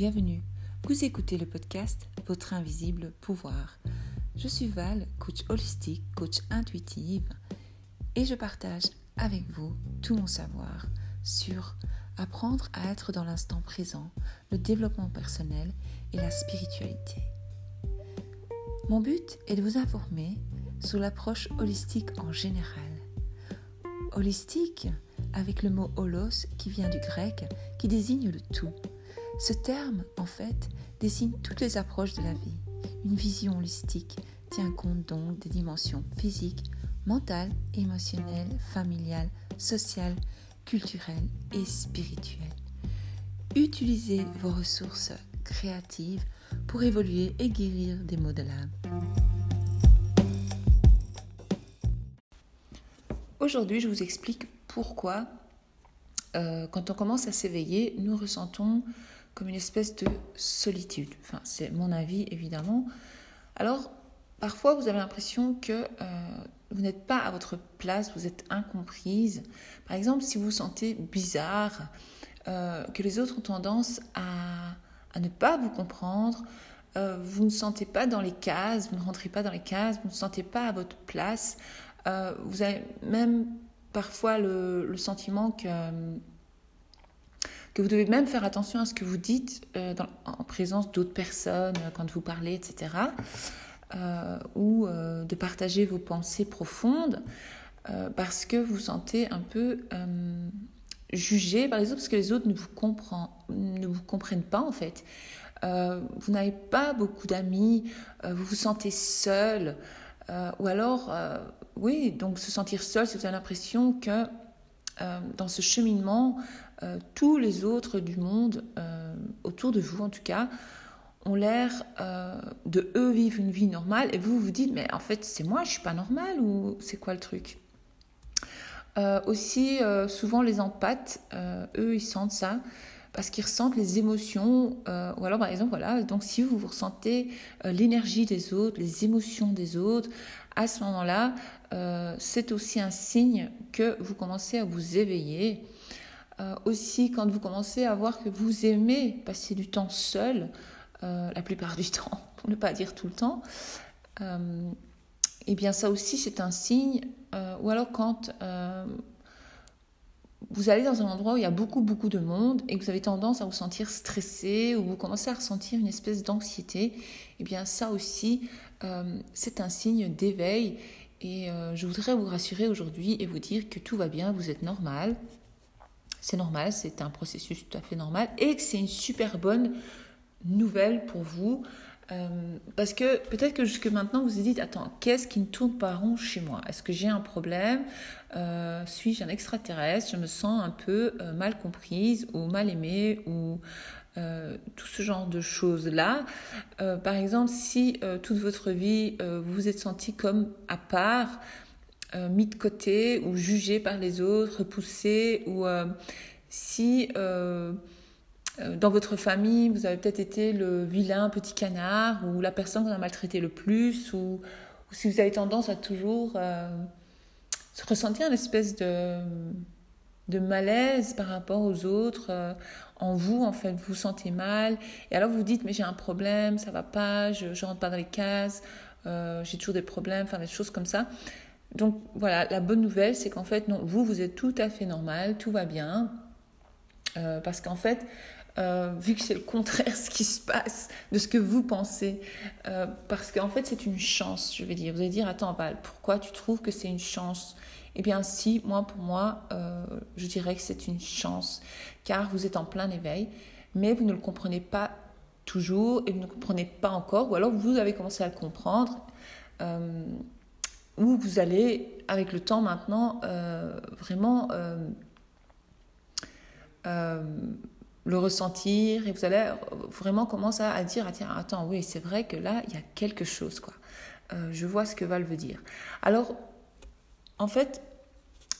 bienvenue. Vous écoutez le podcast Votre invisible pouvoir. Je suis Val, coach holistique, coach intuitive, et je partage avec vous tout mon savoir sur apprendre à être dans l'instant présent, le développement personnel et la spiritualité. Mon but est de vous informer sur l'approche holistique en général. Holistique avec le mot holos qui vient du grec qui désigne le tout. Ce terme, en fait, désigne toutes les approches de la vie. Une vision holistique tient compte donc des dimensions physiques, mentales, émotionnelles, familiales, sociales, culturelles et spirituelles. Utilisez vos ressources créatives pour évoluer et guérir des maux de l'âme. Aujourd'hui, je vous explique pourquoi, euh, quand on commence à s'éveiller, nous ressentons comme une espèce de solitude. Enfin, c'est mon avis, évidemment. Alors, parfois, vous avez l'impression que euh, vous n'êtes pas à votre place, vous êtes incomprise. Par exemple, si vous vous sentez bizarre, euh, que les autres ont tendance à, à ne pas vous comprendre, vous ne sentez pas dans les cases, vous ne rentrez pas dans les cases, vous ne sentez pas à votre place, vous avez même parfois le, sentiment que, que vous devez même faire attention à ce que vous dites euh, en présence d'autres personnes, euh, quand vous parlez, etc. Euh, ou de partager vos pensées profondes parce que vous sentez un peu jugé par les autres, parce que les autres ne vous, ne vous comprennent pas en fait. vous n'avez pas beaucoup d'amis, vous vous sentez seul, ou alors oui, donc se sentir seul, c'est l'impression que dans ce cheminement, euh, tous les autres du monde, euh, autour de vous en tout cas, ont l'air de eux vivre une vie normale et vous vous dites mais en fait c'est moi, je suis pas normale ou c'est quoi le truc? Aussi souvent les empathes, eux ils sentent ça parce qu'ils ressentent les émotions ou alors par exemple voilà donc si vous, vous ressentez l'énergie des autres, les émotions des autres, à ce moment-là, euh, c'est aussi un signe que vous commencez à vous éveiller. Euh, aussi, quand vous commencez à voir que vous aimez passer du temps seul, euh, la plupart du temps, pour ne pas dire tout le temps, et eh bien ça aussi c'est un signe. ou alors quand vous allez dans un endroit où il y a beaucoup, beaucoup de monde et que vous avez tendance à vous sentir stressé ou vous commencez à ressentir une espèce d'anxiété, et eh bien ça aussi, c'est un signe d'éveil et euh, je voudrais vous rassurer aujourd'hui et vous dire que tout va bien, vous êtes normal. C'est normal, c'est un processus tout à fait normal et que c'est une super bonne nouvelle pour vous. Euh, parce que peut-être que jusque maintenant vous vous dites attends qu'est-ce qui ne tourne pas rond chez moi? Est-ce que j'ai un problème? Euh, Suis-je un extraterrestre? Je me sens un peu mal comprise ou mal aimée ou euh, tout ce genre de choses-là. Euh, par exemple, si euh, toute votre vie, vous vous êtes senti comme à part, mis de côté ou jugé par les autres, repoussé, ou si dans votre famille, vous avez peut-être été le vilain petit canard ou la personne qu'on a maltraité le plus, ou, si vous avez tendance à toujours ressentir une espèce de de malaise par rapport aux autres, euh, en vous, en fait, vous vous sentez mal. Et alors vous vous dites, mais j'ai un problème, ça va pas, je ne rentre pas dans les cases, euh, j'ai toujours des problèmes, enfin des choses comme ça. Donc voilà, la bonne nouvelle, c'est qu'en fait, non, vous, vous êtes tout à fait normal, tout va bien. Euh, parce qu'en fait, vu que c'est le contraire ce qui se passe de ce que vous pensez, parce qu'en fait c'est une chance, je vais dire. Vous allez dire, attends Val, pourquoi tu trouves que c'est une chance? Eh bien si, moi pour moi, euh, je dirais que c'est une chance, car vous êtes en plein éveil, mais vous ne le comprenez pas toujours et vous ne comprenez pas encore, ou alors vous avez commencé à le comprendre, euh, ou vous allez, avec le temps maintenant, euh, vraiment le ressentir et vous allez vraiment commencer à dire ah, tiens attends oui c'est vrai que là il y a quelque chose quoi. Je vois ce que Val veut dire. Alors en fait,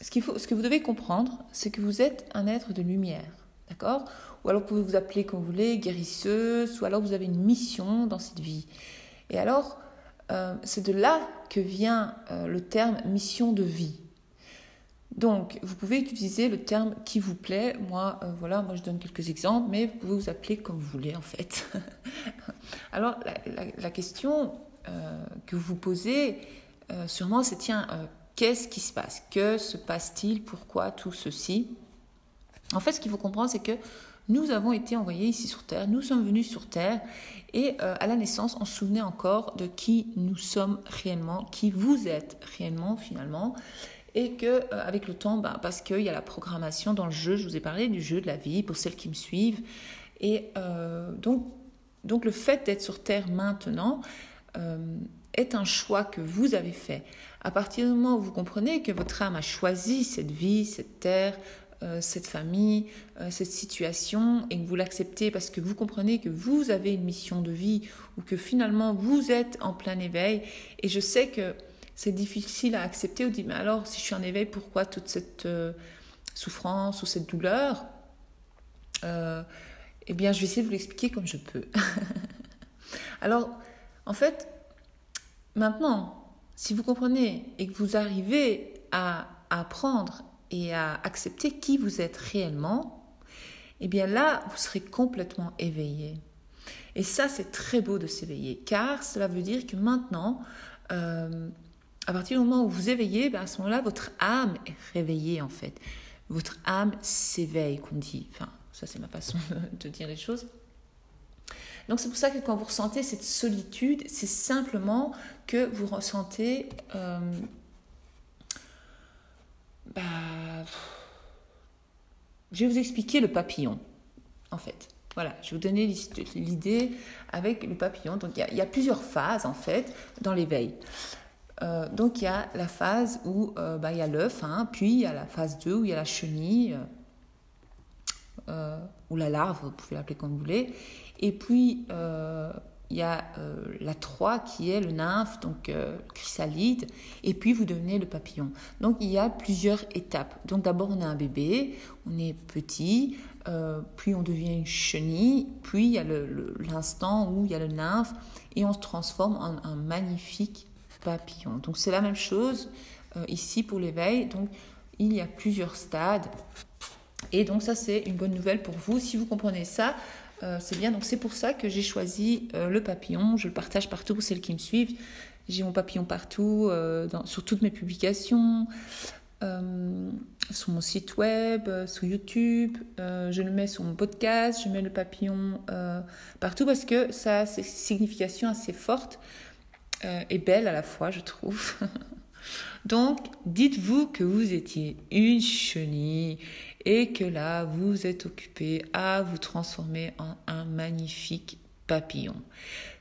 ce, faut, ce que vous devez comprendre, c'est que vous êtes un être de lumière, d'accord? Ou alors vous pouvez vous appeler comme vous voulez, guérisseuse, ou alors vous avez une mission dans cette vie. Et alors, euh, c'est de là que vient euh, le terme mission de vie. Donc, vous pouvez utiliser le terme qui vous plaît. Moi, euh, voilà, moi je donne quelques exemples, mais vous pouvez vous appeler comme vous voulez en fait. Alors, la, question que vous posez, sûrement, c'est tiens, qu'est-ce qui se passe? Que se passe-t-il? Pourquoi tout ceci? En fait, ce qu'il faut comprendre, c'est que nous avons été envoyés ici sur Terre, nous sommes venus sur Terre, et à la naissance, on se souvenait encore de qui nous sommes réellement, qui vous êtes réellement finalement et que euh, avec le temps, bah, parce qu'il y a la programmation dans le jeu, je vous ai parlé du jeu de la vie pour celles qui me suivent, et euh, donc, donc le fait d'être sur Terre maintenant euh, est un choix que vous avez fait. À partir du moment où vous comprenez que votre âme a choisi cette vie, cette terre, cette famille, cette situation, et que vous l'acceptez parce que vous comprenez que vous avez une mission de vie ou que finalement vous êtes en plein éveil, et je sais que c'est difficile à accepter. ou dit, mais alors, si je suis en éveil, pourquoi toute cette euh, souffrance ou cette douleur? Euh, Eh bien, je vais essayer de vous l'expliquer comme je peux. alors, en fait, maintenant, si vous comprenez et que vous arrivez à apprendre et à accepter qui vous êtes réellement, eh bien là, vous serez complètement éveillé. Et ça, c'est très beau de s'éveiller, car cela veut dire que maintenant, euh, à partir du moment où vous éveillez, ben à ce moment-là, votre âme est réveillée en fait. Votre âme s'éveille, qu'on dit. Enfin, ça c'est ma façon de dire les choses. Donc c'est pour ça que quand vous ressentez cette solitude, c'est simplement que vous ressentez... Euh, bah, je vais vous expliquer le papillon, en fait. Voilà, je vais vous donner l'idée avec le papillon. Donc il y, a plusieurs phases, en fait, dans l'éveil. Euh, donc il y a la phase où euh, bah, il y a l'œuf, hein, puis il y a la phase 2 où il y a la chenille, euh, ou la larve, vous pouvez l'appeler comme vous voulez. Et puis il y a la 3 qui est le nymphe, donc chrysalide, et puis vous devenez le papillon. Donc il y a plusieurs étapes. Donc d'abord on est un bébé, on est petit, puis on devient une chenille, puis il y a l'instant où il y a le nymphe, et on se transforme en un magnifique papillon. Donc c'est la même chose euh, ici pour l'éveil. Donc il y a plusieurs stades. Et donc ça c'est une bonne nouvelle pour vous. Si vous comprenez ça, euh, c'est bien. Donc c'est pour ça que j'ai choisi euh, le papillon. Je le partage partout pour celles qui me suivent. J'ai mon papillon partout, dans, sur toutes mes publications, sur mon site web, sur YouTube. je le mets sur mon podcast. Je mets le papillon partout parce que ça a une signification assez forte euh, et belle à la fois, je trouve. Donc, dites-vous que vous étiez une chenille et que là, vous êtes occupé à vous transformer en un magnifique papillon.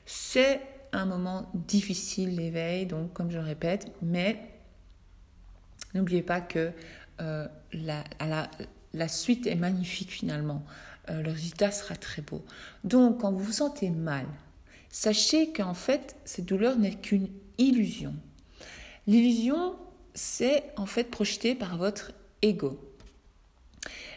C'est un moment difficile l'éveil, donc comme je le répète, mais n'oubliez pas que euh, la, suite est magnifique finalement. Euh, le résultat sera très beau. Donc, quand vous vous sentez mal, Sachez qu'en fait, cette douleur n'est qu'une illusion. L'illusion, c'est en fait projeté par votre ego.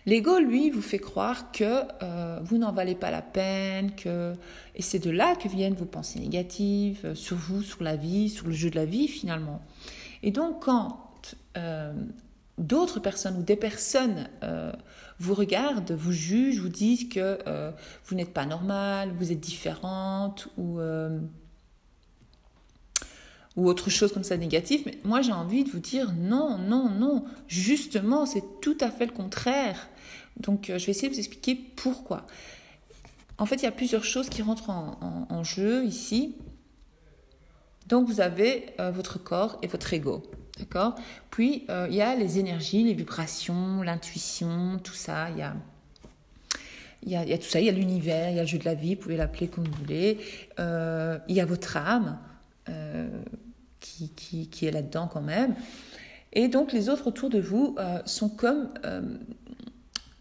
L'ego, lui, vous fait croire que euh, vous n'en valez pas la peine, que... et c'est de là que viennent vos pensées négatives euh, sur vous, sur la vie, sur le jeu de la vie finalement. Et donc quand euh, d'autres personnes ou des personnes vous regardent, vous jugent, vous disent que vous n'êtes pas normal, vous êtes différente ou, ou autre chose comme ça négatif. Mais moi, j'ai envie de vous dire non, non, non. Justement, c'est tout à fait le contraire. Donc, euh, je vais essayer de vous expliquer pourquoi. En fait, il y a plusieurs choses qui rentrent en, jeu ici. Donc, vous avez votre corps et votre ego. D'accord? Puis, euh, il y a les énergies, les vibrations, l'intuition, tout ça. Il y a, il y, a, il y a tout ça. Il y a l'univers, il y a le jeu de la vie, vous pouvez l'appeler comme vous voulez. Euh, il y a votre âme euh, qui, est là-dedans quand même. Et donc, les autres autour de vous sont comme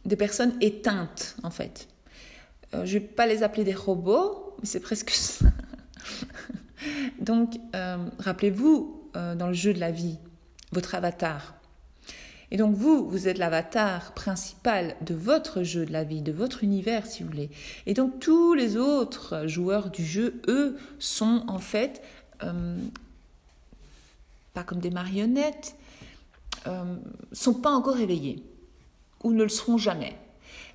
des personnes éteintes, en fait. je ne vais pas les appeler des robots, mais c'est presque ça. donc, rappelez-vous, euh, dans le jeu de la vie, votre avatar. Et donc vous, vous êtes l'avatar principal de votre jeu de la vie, de votre univers si vous voulez. Et donc tous les autres joueurs du jeu, eux, sont en fait euh, pas comme des marionnettes, euh, sont pas encore éveillés ou ne le seront jamais.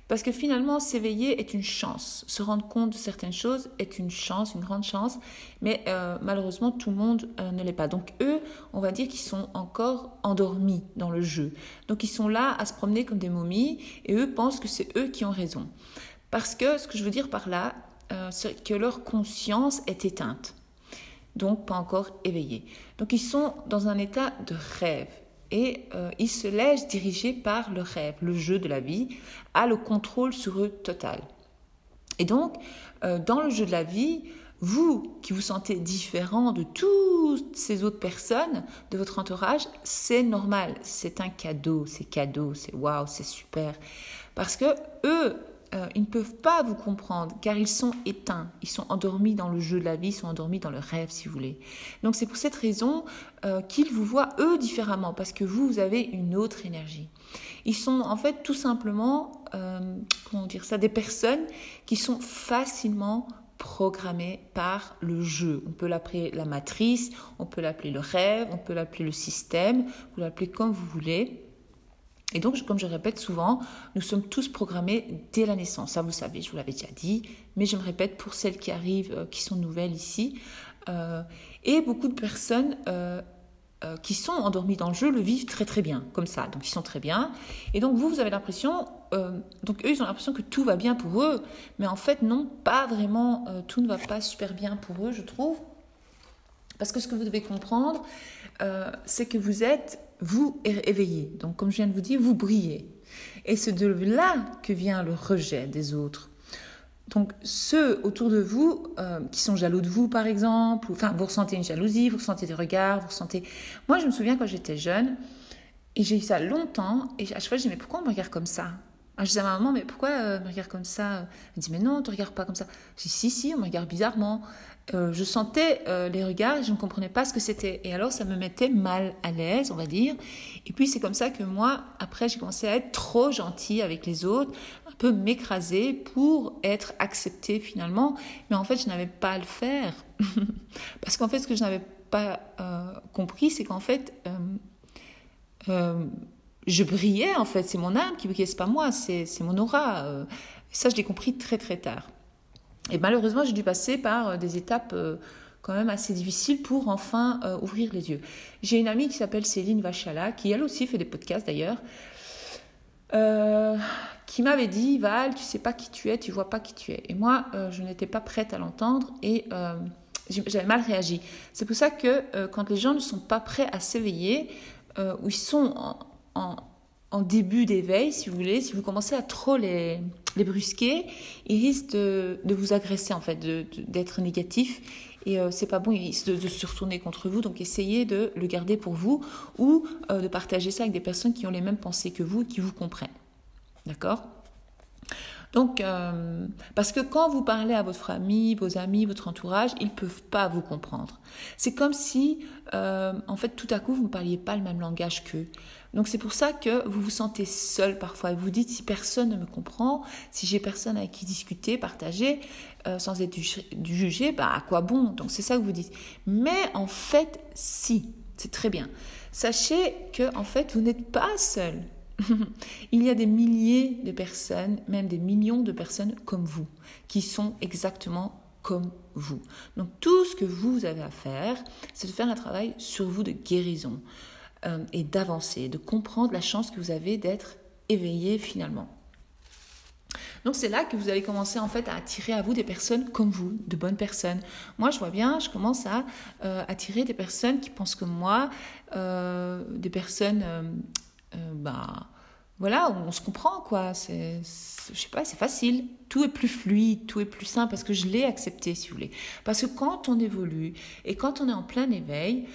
Parce que finalement, s'éveiller est une chance. Se rendre compte de certaines choses est une chance, une grande chance. Mais euh, malheureusement, tout le monde euh, ne l'est pas. Donc eux, on va dire qu'ils sont encore endormis dans le jeu. Donc ils sont là à se promener comme des momies et eux pensent que c'est eux qui ont raison. Parce que ce que je veux dire par là, euh, c'est que leur conscience est éteinte. Donc pas encore éveillée. Donc ils sont dans un état de rêve et euh, ils se laissent diriger par le rêve, le jeu de la vie, a le contrôle sur eux total. Et donc, euh, dans le jeu de la vie, vous qui vous sentez différent de toutes ces autres personnes de votre entourage, c'est normal, c'est un cadeau, c'est cadeau, c'est waouh, c'est super. Parce que eux, euh, ils ne peuvent pas vous comprendre car ils sont éteints, ils sont endormis dans le jeu de la vie, ils sont endormis dans le rêve si vous voulez. Donc c'est pour cette raison euh, qu'ils vous voient eux différemment parce que vous, vous avez une autre énergie. Ils sont en fait tout simplement, euh, comment dire ça, des personnes qui sont facilement programmées par le jeu. On peut l'appeler la matrice, on peut l'appeler le rêve, on peut l'appeler le système, vous l'appelez comme vous voulez. Et donc, comme je répète souvent, nous sommes tous programmés dès la naissance. Ça, vous savez, je vous l'avais déjà dit, mais je me répète pour celles qui arrivent, euh, qui sont nouvelles ici. Euh, et beaucoup de personnes euh, qui sont endormies dans le jeu le vivent très très bien, comme ça. Donc, ils sont très bien. Et donc, vous, vous avez l'impression, donc eux, ils ont l'impression que tout va bien pour eux, mais en fait, non, pas vraiment. tout ne va pas super bien pour eux, je trouve. Parce que ce que vous devez comprendre, c'est que vous êtes vous éveillez. Donc, comme je viens de vous dire, vous brillez. Et c'est de là que vient le rejet des autres. Donc, ceux autour de vous euh, qui sont jaloux de vous, par exemple, ou, enfin, vous ressentez une jalousie, vous ressentez des regards, vous ressentez. Moi, je me souviens quand j'étais jeune, et j'ai eu ça longtemps, et à chaque fois, je dis, mais pourquoi on me regarde comme ça? Je disais à ma maman, mais pourquoi euh, me regarde comme ça? Elle dit, mais non, on ne te regarde pas comme ça. Je dis, si, si, on me regarde bizarrement. Euh, je sentais euh, les regards je ne comprenais pas ce que c'était. Et alors, ça me mettait mal à l'aise, on va dire. Et puis, c'est comme ça que moi, après, j'ai commencé à être trop gentille avec les autres, un peu m'écraser pour être acceptée finalement. Mais en fait, je n'avais pas à le faire. Parce qu'en fait, ce que je n'avais pas euh, compris, c'est qu'en fait, je brillais, en fait. C'est mon âme qui brillait, c'est pas moi, c'est mon aura. ça, je l'ai compris très, très tard. Et malheureusement, j'ai dû passer par euh, des étapes euh, quand même assez difficiles pour enfin euh, ouvrir les yeux. J'ai une amie qui s'appelle Céline Vachala, qui elle aussi fait des podcasts d'ailleurs, qui m'avait dit Val, tu sais pas qui tu es, tu vois pas qui tu es. Et moi, je n'étais pas prête à l'entendre et j'avais mal réagi. C'est pour ça que quand les gens ne sont pas prêts à s'éveiller, ou ils sont en début d'éveil, si vous voulez, si vous commencez à trop les, brusquer, ils risquent de, vous agresser, en fait, d'être négatifs. Et euh, c'est pas bon de, se retourner contre vous. Donc essayez de le garder pour vous ou euh, de partager ça avec des personnes qui ont les mêmes pensées que vous et qui vous comprennent. D'accord? Donc, euh, parce que quand vous parlez à votre famille, vos amis, votre entourage, ils ne peuvent pas vous comprendre. C'est comme si, en fait, tout à coup, vous ne parliez pas le même langage qu'eux. Donc c'est pour ça que vous vous sentez seul parfois. Vous dites si personne ne me comprend, si j'ai personne avec qui discuter, partager, euh, sans être jugé, bah à quoi bon? Donc c'est ça que vous dites. Mais en fait, si, c'est très bien. Sachez que en fait, vous n'êtes pas seul. Il y a des milliers de personnes, même des millions de personnes comme vous, qui sont exactement comme vous. Donc tout ce que vous avez à faire, c'est de faire un travail sur vous de guérison. Euh, et d'avancer, de comprendre la chance que vous avez d'être éveillé finalement. Donc c'est là que vous allez commencer en fait à attirer à vous des personnes comme vous, de bonnes personnes. Moi je vois bien, je commence à euh, attirer des personnes qui pensent comme moi, euh, des personnes, bah voilà, on se comprend quoi. Je sais pas, c'est facile. Tout est plus fluide, tout est plus simple parce que je l'ai accepté si vous voulez. Parce que quand on évolue et quand on est en plein éveil,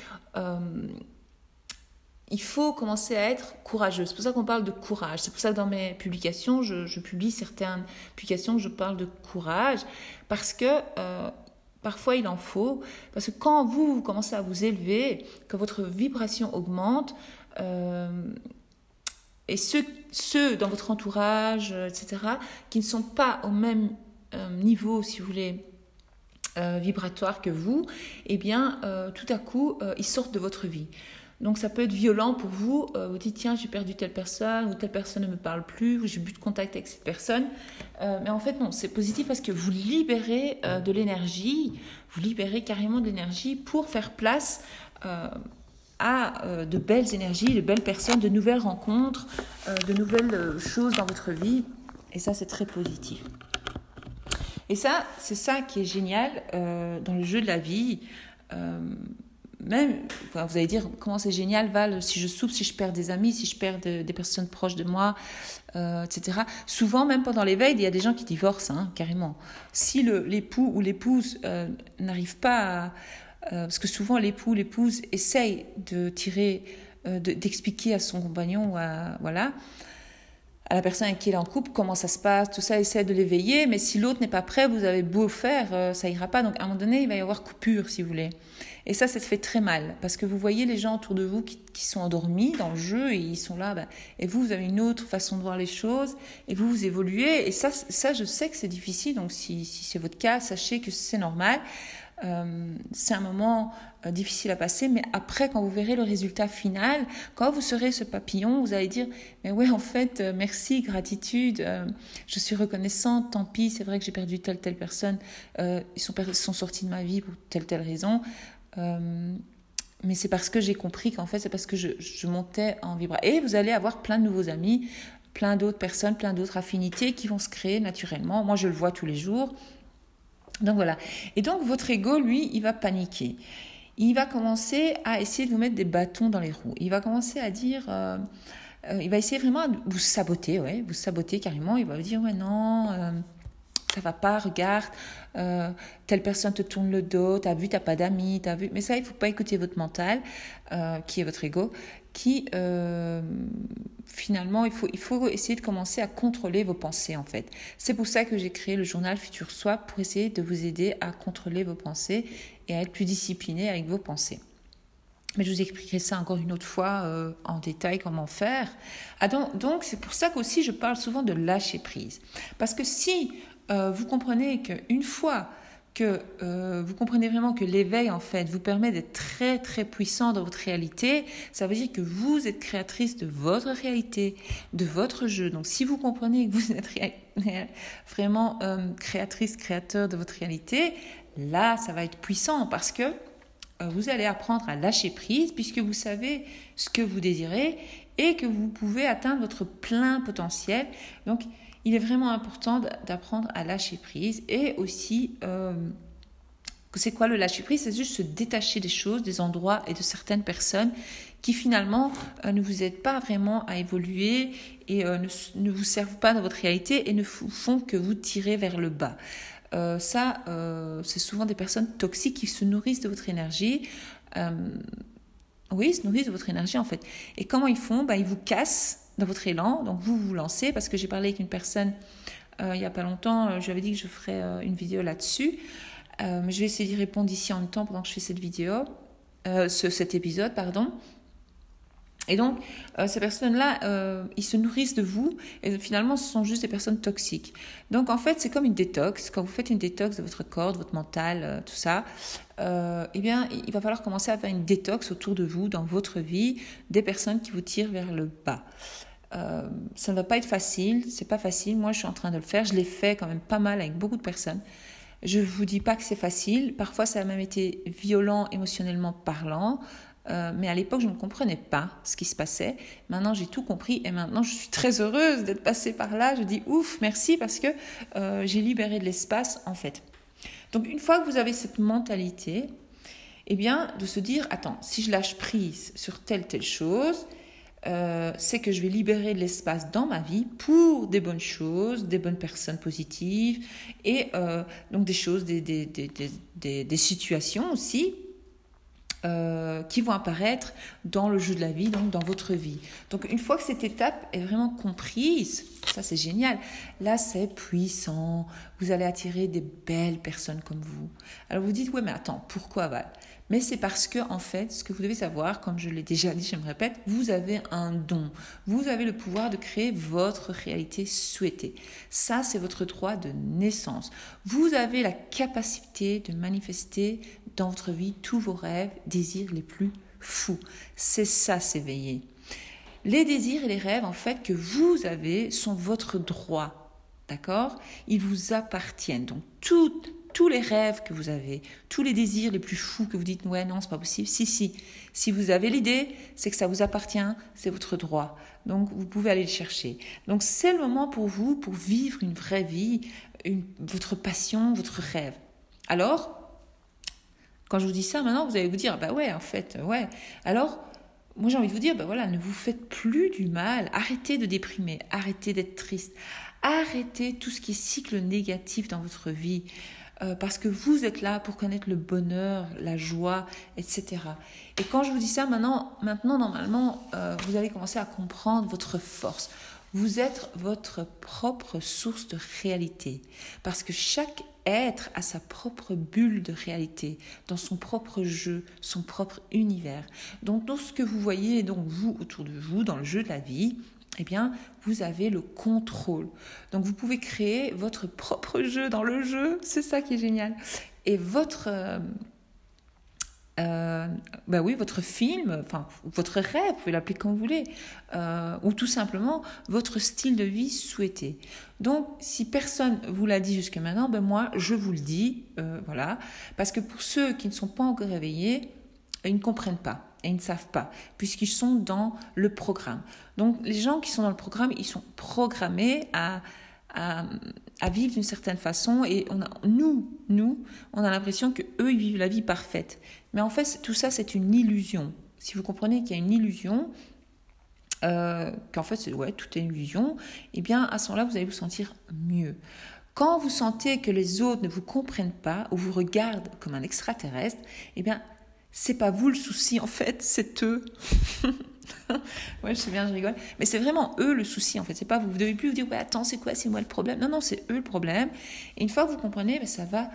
il faut commencer à être courageux. C'est pour ça qu'on parle de courage. C'est pour ça que dans mes publications, je, publie certaines publications, je parle de courage, parce que euh, parfois il en faut. Parce que quand vous, commencez à vous élever, que votre vibration augmente, euh, et ceux, ceux dans votre entourage, etc., qui ne sont pas au même euh, niveau, si vous voulez, vibratoire que vous, eh bien, tout à coup, ils sortent de votre vie. Donc ça peut être violent pour vous. Euh, vous dites tiens j'ai perdu telle personne ou telle personne ne me parle plus ou j'ai plus de contact avec cette personne. Euh, mais en fait non, c'est positif parce que vous libérez euh, de l'énergie, vous libérez carrément de l'énergie pour faire place à de belles énergies, de belles personnes, de nouvelles rencontres, de nouvelles choses dans votre vie. Et ça c'est très positif. Et ça, c'est ça qui est génial dans le jeu de la vie même, vous allez dire, comment c'est génial, Val, si je souffre, si je perds des amis, si je perds des personnes proches de moi, euh, etc. Souvent, même pendant l'éveil, il y a des gens qui divorcent, hein, carrément. Si l'époux ou l'épouse euh, n'arrive pas à... Euh, parce que souvent, l'époux, l'épouse essaye de tirer, d'expliquer à son compagnon, à, voilà, à la personne avec qui il est en couple, comment ça se passe, tout ça, essaie de l'éveiller, mais si l'autre n'est pas prêt, vous avez beau faire, ça ira pas. Donc, à un moment donné, il va y avoir coupure, si vous voulez. Et ça, ça te fait très mal parce que vous voyez les gens autour de vous qui, sont endormis dans le jeu et ils sont là. Ben, et vous, vous avez une autre façon de voir les choses et vous, vous évoluez. Et ça, ça je sais que c'est difficile. Donc, si, si c'est votre cas, sachez que c'est normal. Euh, c'est un moment euh, difficile à passer, mais après, quand vous verrez le résultat final, quand vous serez ce papillon, vous allez dire, mais ouais, en fait, euh, merci, gratitude, je suis reconnaissante, tant pis, c'est vrai que j'ai perdu telle, telle personne, ils sont, sont sortis de ma vie pour telle, telle raison, euh, mais c'est parce que j'ai compris qu'en fait, c'est parce que je, montais en vibration. Et vous allez avoir plein de nouveaux amis, plein d'autres personnes, plein d'autres affinités qui vont se créer naturellement. Moi, je le vois tous les jours. Donc voilà. Et donc, votre ego, lui, il va paniquer. Il va commencer à essayer de vous mettre des bâtons dans les roues. Il va commencer à dire. Euh, euh, il va essayer vraiment de vous saboter, ouais, vous saboter carrément. Il va vous dire, ouais, non ça va pas, regarde, euh, telle personne te tourne le dos, t'as vu, t'as pas d'amis, t'as vu. Mais ça, il faut pas écouter votre mental, euh, qui est votre ego, qui euh, finalement, il faut, il faut essayer de commencer à contrôler vos pensées en fait. C'est pour ça que j'ai créé le journal Futur Soi pour essayer de vous aider à contrôler vos pensées et à être plus discipliné avec vos pensées. Mais je vous expliquerai ça encore une autre fois en détail comment faire. Ah donc, donc c'est pour ça qu'aussi je parle souvent de lâcher prise. Parce que si euh, vous comprenez qu'une fois que euh, vous comprenez vraiment que l'éveil, en fait, vous permet d'être très, très puissant dans votre réalité, ça veut dire que vous êtes créatrice de votre réalité, de votre jeu. Donc, si vous comprenez que vous êtes vraiment euh, créatrice, créateur de votre réalité, là, ça va être puissant parce que vous allez apprendre à lâcher prise puisque vous savez ce que vous désirez et que vous pouvez atteindre votre plein potentiel. Donc, il est vraiment important d'apprendre à lâcher prise et aussi euh, c'est quoi le lâcher prise? C'est juste se détacher des choses, des endroits et de certaines personnes qui finalement euh, ne vous aident pas vraiment à évoluer et euh, ne, vous servent pas dans votre réalité et ne font que vous tirer vers le bas. ça, c'est souvent des personnes toxiques qui se nourrissent de votre énergie. oui, ils se nourrissent de votre énergie en fait. Et comment ils font? Bah, Ils vous cassent dans votre élan. Donc vous vous lancez parce que j'ai parlé avec une personne euh, il n'y a pas longtemps, euh, je lui avais dit que je ferais euh, une vidéo là-dessus. mais je vais essayer d'y répondre ici en même temps pendant que je fais cette vidéo, ce, cet épisode, pardon. Et donc, ces personnes-là, ils se nourrissent de vous et finalement, ce sont juste des personnes toxiques. Donc, en fait, c'est comme une détox. Quand vous faites une détox de votre corps, de votre mental, tout ça, eh bien, il va falloir commencer à faire une détox autour de vous, dans votre vie, des personnes qui vous tirent vers le bas. Euh, ça ne va pas être facile, c'est pas facile. Moi, je suis en train de le faire. Je l'ai fait quand même pas mal avec beaucoup de personnes. Je vous dis pas que c'est facile. Parfois, ça a même été violent émotionnellement parlant. Euh, mais à l'époque, je ne comprenais pas ce qui se passait. Maintenant, j'ai tout compris et maintenant, je suis très heureuse d'être passée par là. Je dis ouf, merci parce que euh, j'ai libéré de l'espace en fait. Donc, une fois que vous avez cette mentalité, eh bien, de se dire attends, si je lâche prise sur telle telle chose, euh, c'est que je vais libérer de l'espace dans ma vie pour des bonnes choses, des bonnes personnes positives et euh, donc des choses, des, des, des, des situations aussi euh, qui vont apparaître dans le jeu de la vie, donc dans votre vie. Donc une fois que cette étape est vraiment comprise, ça c'est génial, là c'est puissant, vous allez attirer des belles personnes comme vous. Alors vous dites, ouais mais attends, pourquoi Val? Mais c'est parce que, en fait, ce que vous devez savoir, comme je l'ai déjà dit, je me répète, vous avez un don. Vous avez le pouvoir de créer votre réalité souhaitée. Ça, c'est votre droit de naissance. Vous avez la capacité de manifester dans votre vie tous vos rêves, désirs les plus fou. C'est ça, s'éveiller. Les désirs et les rêves, en fait, que vous avez sont votre droit. D'accord? Ils vous appartiennent. Donc, tous les rêves que vous avez, tous les désirs les plus fous que vous dites, ouais, non, c'est pas possible. Si, si. Si vous avez l'idée, c'est que ça vous appartient, c'est votre droit. Donc, vous pouvez aller le chercher. Donc, c'est le moment pour vous, pour vivre une vraie vie, votre passion, votre rêve. Alors, quand je vous dis ça, maintenant, vous allez vous dire, bah ouais, en fait, ouais. Alors, moi j'ai envie de vous dire, ben voilà, ne vous faites plus du mal, arrêtez de déprimer, arrêtez d'être triste, arrêtez tout ce qui est cycle négatif dans votre vie, euh, parce que vous êtes là pour connaître le bonheur, la joie, etc. Et quand je vous dis ça, maintenant, maintenant normalement, euh, vous allez commencer à comprendre votre force. Vous êtes votre propre source de réalité, parce que chaque être a sa propre bulle de réalité, dans son propre jeu, son propre univers. Donc tout ce que vous voyez, donc vous autour de vous, dans le jeu de la vie, eh bien, vous avez le contrôle. Donc vous pouvez créer votre propre jeu dans le jeu, c'est ça qui est génial. Et votre, euh, euh, bah oui, votre film, enfin votre rêve, vous pouvez l'appeler comme vous voulez, euh, ou tout simplement votre style de vie souhaité. Donc, si personne vous l'a dit jusque maintenant, ben moi, je vous le dis, voilà, parce que pour ceux qui ne sont pas encore réveillés, ils ne comprennent pas et ils ne savent pas, puisqu'ils sont dans le programme. Donc, les gens qui sont dans le programme, ils sont programmés à à, vivre d'une certaine façon et on a, nous, nous, on a l'impression que eux ils vivent la vie parfaite. Mais en fait, tout ça, c'est une illusion. Si vous comprenez qu'il y a une illusion, euh, qu'en fait, ouais, tout est illusion, eh bien, à ce moment-là, vous allez vous sentir mieux. Quand vous sentez que les autres ne vous comprennent pas ou vous regardent comme un extraterrestre, eh bien, c'est pas vous le souci, en fait, c'est eux. ouais, je sais bien, je rigole. Mais c'est vraiment eux le souci, en fait. C'est pas vous. Vous devez plus vous dire, ouais, attends, c'est quoi, c'est moi le problème? Non, non, c'est eux le problème. Et une fois que vous comprenez, ben, ça va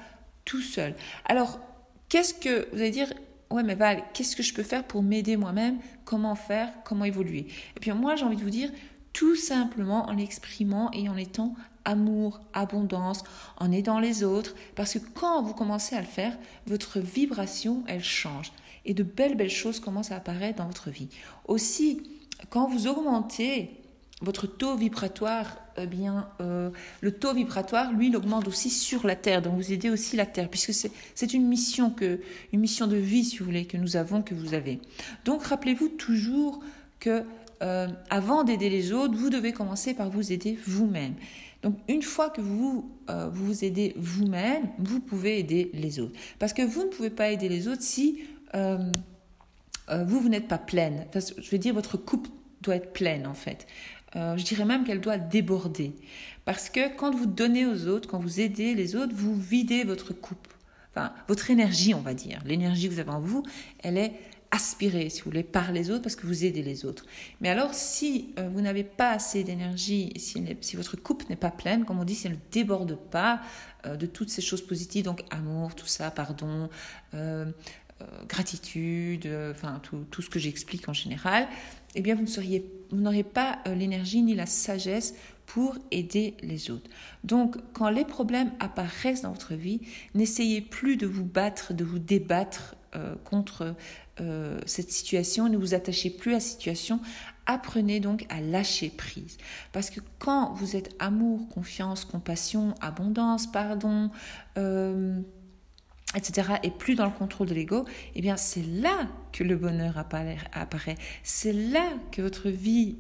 tout seul. Alors, qu'est-ce que vous allez dire Ouais, mais Val, qu'est-ce que je peux faire pour m'aider moi-même? Comment faire? Comment évoluer? Et puis moi, j'ai envie de vous dire, tout simplement en l'exprimant et en étant amour, abondance, en aidant les autres, parce que quand vous commencez à le faire, votre vibration, elle change et de belles, belles choses commencent à apparaître dans votre vie. Aussi, quand vous augmentez votre taux vibratoire, eh bien, euh, le taux vibratoire, lui, il augmente aussi sur la Terre. Donc, vous aidez aussi la Terre, puisque c'est une mission que, une mission de vie, si vous voulez, que nous avons, que vous avez. Donc, rappelez-vous toujours que euh, avant d'aider les autres, vous devez commencer par vous aider vous-même. Donc, une fois que vous euh, vous aidez vous-même, vous pouvez aider les autres. Parce que vous ne pouvez pas aider les autres si euh, vous, vous n'êtes pas pleine. je veux dire, votre coupe doit être pleine en fait. Je dirais même qu'elle doit déborder. Parce que quand vous donnez aux autres, quand vous aidez les autres, vous videz votre coupe. Enfin, votre énergie, on va dire. L'énergie que vous avez en vous, elle est aspirée, si vous voulez, par les autres parce que vous aidez les autres. Mais alors, si vous n'avez pas assez d'énergie, si, si, votre coupe n'est pas pleine, comme on dit, si elle ne déborde pas de toutes ces choses positives, donc amour, tout ça, pardon, euh, gratitude, euh, enfin tout, tout, ce que j'explique en général, eh bien vous ne seriez, vous n'aurez pas euh, l'énergie ni la sagesse pour aider les autres. Donc, quand les problèmes apparaissent dans votre vie, n'essayez plus de vous battre, de vous débattre contre cette situation, ne vous attachez plus à la situation, apprenez donc à lâcher prise. Parce que quand vous êtes amour, confiance, compassion, abondance, pardon, etc., et plus dans le contrôle de l'ego, eh bien c'est là que le bonheur apparaît. C'est là que votre vie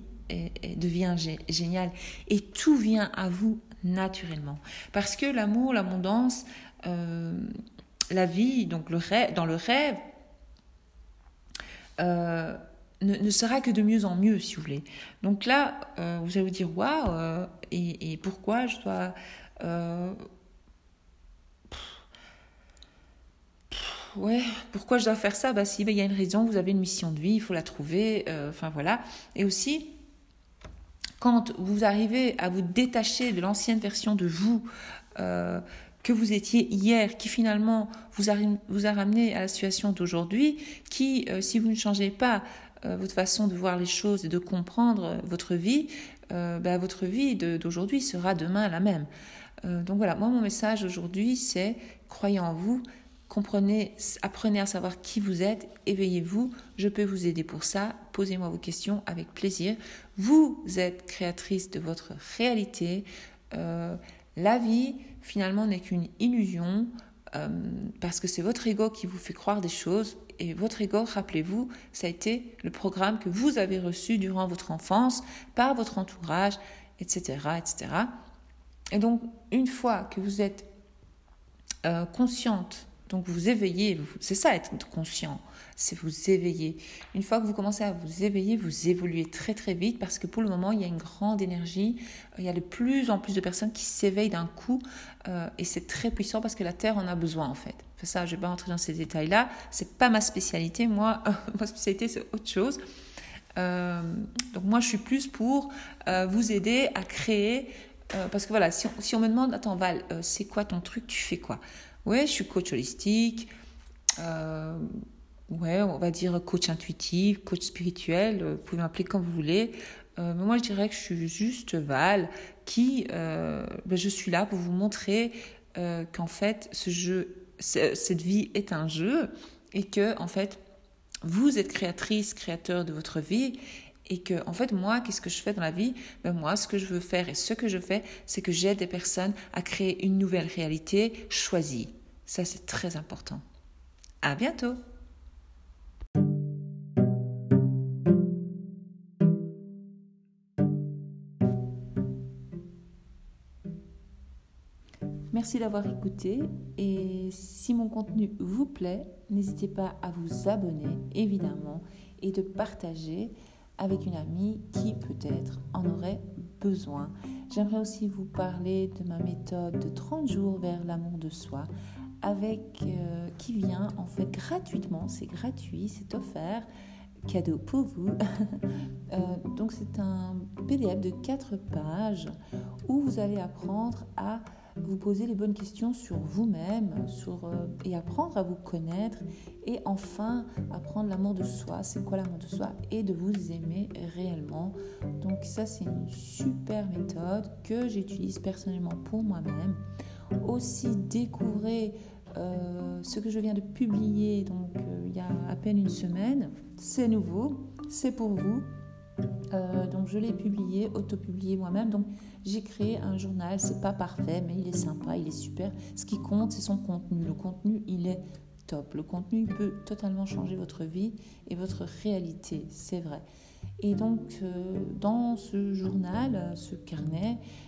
devient géniale. Et tout vient à vous naturellement. Parce que l'amour, l'abondance, euh, la vie, donc le rêve, dans le rêve, euh, ne, sera que de mieux en mieux, si vous voulez. Donc là, euh, vous allez vous dire, waouh, et, et, pourquoi je dois ouais, pourquoi je dois faire ça? Bah si, bah, il y a une raison, vous avez une mission de vie, il faut la trouver, euh, enfin voilà. Et aussi, quand vous arrivez à vous détacher de l'ancienne version de vous euh, que vous étiez hier, qui finalement vous a, ramené à la situation d'aujourd'hui, qui, euh, si vous ne changez pas votre façon de voir les choses et de comprendre votre vie, bah, votre vie d'aujourd'hui sera demain la même. donc voilà, moi mon message aujourd'hui c'est croyez en vous, comprenez, apprenez à savoir qui vous êtes, éveillez-vous, je peux vous aider pour ça, posez-moi vos questions avec plaisir. Vous êtes créatrice de votre réalité. Euh, la vie, finalement, n'est qu'une illusion euh, parce que c'est votre ego qui vous fait croire des choses. Et votre ego, rappelez-vous, ça a été le programme que vous avez reçu durant votre enfance par votre entourage, etc. etc. Et donc, une fois que vous êtes euh, consciente donc vous éveillez, c'est ça être conscient, c'est vous éveiller. Une fois que vous commencez à vous éveiller, vous évoluez très très vite parce que pour le moment, il y a une grande énergie, il y a de plus en plus de personnes qui s'éveillent d'un coup euh, et c'est très puissant parce que la Terre en a besoin en fait. ça, je ne vais pas rentrer dans ces détails-là, c'est pas ma spécialité, moi, ma spécialité c'est autre chose. Euh, donc moi, je suis plus pour euh, vous aider à créer, parce que voilà, si on, me demande, attends Val, c'est quoi ton truc, tu fais quoi? Ouais, je suis coach holistique. Ouais, on va dire coach intuitif, coach spirituel. Vous pouvez m'appeler comme vous voulez. Euh, mais moi, je dirais que je suis juste Val, qui, euh, ben, je suis là pour vous montrer qu'en fait, ce jeu, cette vie est un jeu et que, en fait, vous êtes créatrice, créateur de votre vie et que en fait moi qu'est-ce que je fais dans la vie? Ben moi ce que je veux faire et ce que je fais c'est que j'aide des personnes à créer une nouvelle réalité choisie ça c'est très important à bientôt Merci d'avoir écouté et si mon contenu vous plaît, n'hésitez pas à vous abonner évidemment et de partager avec une amie qui peut-être en aurait besoin. J'aimerais aussi vous parler de ma méthode de 30 jours vers l'amour de soi avec euh, qui vient en fait gratuitement, c'est gratuit, c'est offert, cadeau pour vous. Euh, donc c'est un PDF de 4 pages où vous allez apprendre à vous poser les bonnes questions sur vous-même sur, euh, et apprendre à vous connaître et enfin apprendre l'amour de soi, c'est quoi l'amour de soi? Et de vous aimer réellement. Donc ça c'est une super méthode que j'utilise personnellement pour moi-même. Aussi découvrez euh, ce que je viens de publier donc euh, il y a à peine une semaine, c'est nouveau, c'est pour vous. Donc je l'ai publié, auto-publié moi-même. Donc j'ai créé un journal, c'est pas parfait, mais il est sympa, il est super. Ce qui compte, c'est son contenu. Le contenu, il est top. Le contenu peut totalement changer votre vie et votre réalité, c'est vrai. Et donc, euh, dans ce journal, ce carnet, euh,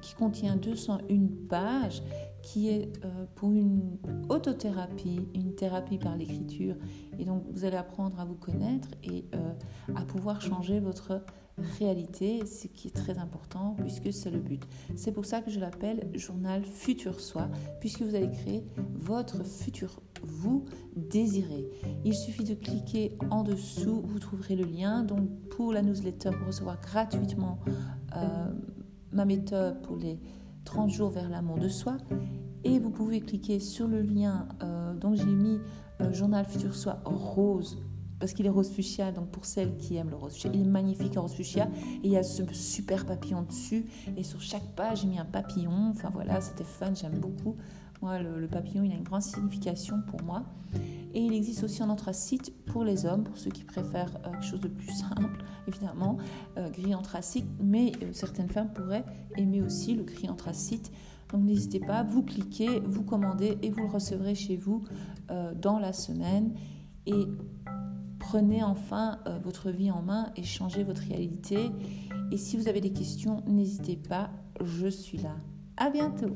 qui contient 201 pages, qui est euh, pour une autothérapie, une thérapie par l'écriture. Et donc, vous allez apprendre à vous connaître et à pouvoir changer votre réalité, ce qui est très important puisque c'est le but. C'est pour ça que je l'appelle journal futur soi, puisque vous allez créer votre futur vous désirez. Il suffit de cliquer en dessous, vous trouverez le lien. Donc pour la newsletter, pour recevoir gratuitement euh, ma méthode pour les 30 jours vers l'amour de soi. Et vous pouvez cliquer sur le lien, euh, donc j'ai mis euh, journal futur soi rose parce qu'il est rose fuchsia, donc pour celles qui aiment le rose fuchsia, il est magnifique en rose fuchsia, et il y a ce super papillon dessus, et sur chaque page j'ai mis un papillon, enfin voilà, c'était fun, j'aime beaucoup. Le, papillon, il a une grande signification pour moi. Et il existe aussi un anthracite pour les hommes, pour ceux qui préfèrent euh, quelque chose de plus simple, évidemment, euh, gris anthracite, mais euh, certaines femmes pourraient aimer aussi le gris anthracite. Donc n'hésitez pas, vous cliquez, vous commandez et vous le recevrez chez vous dans la semaine. Et Prenez enfin votre vie en main et changez votre réalité. Et si vous avez des questions, n'hésitez pas, je suis là. À bientôt.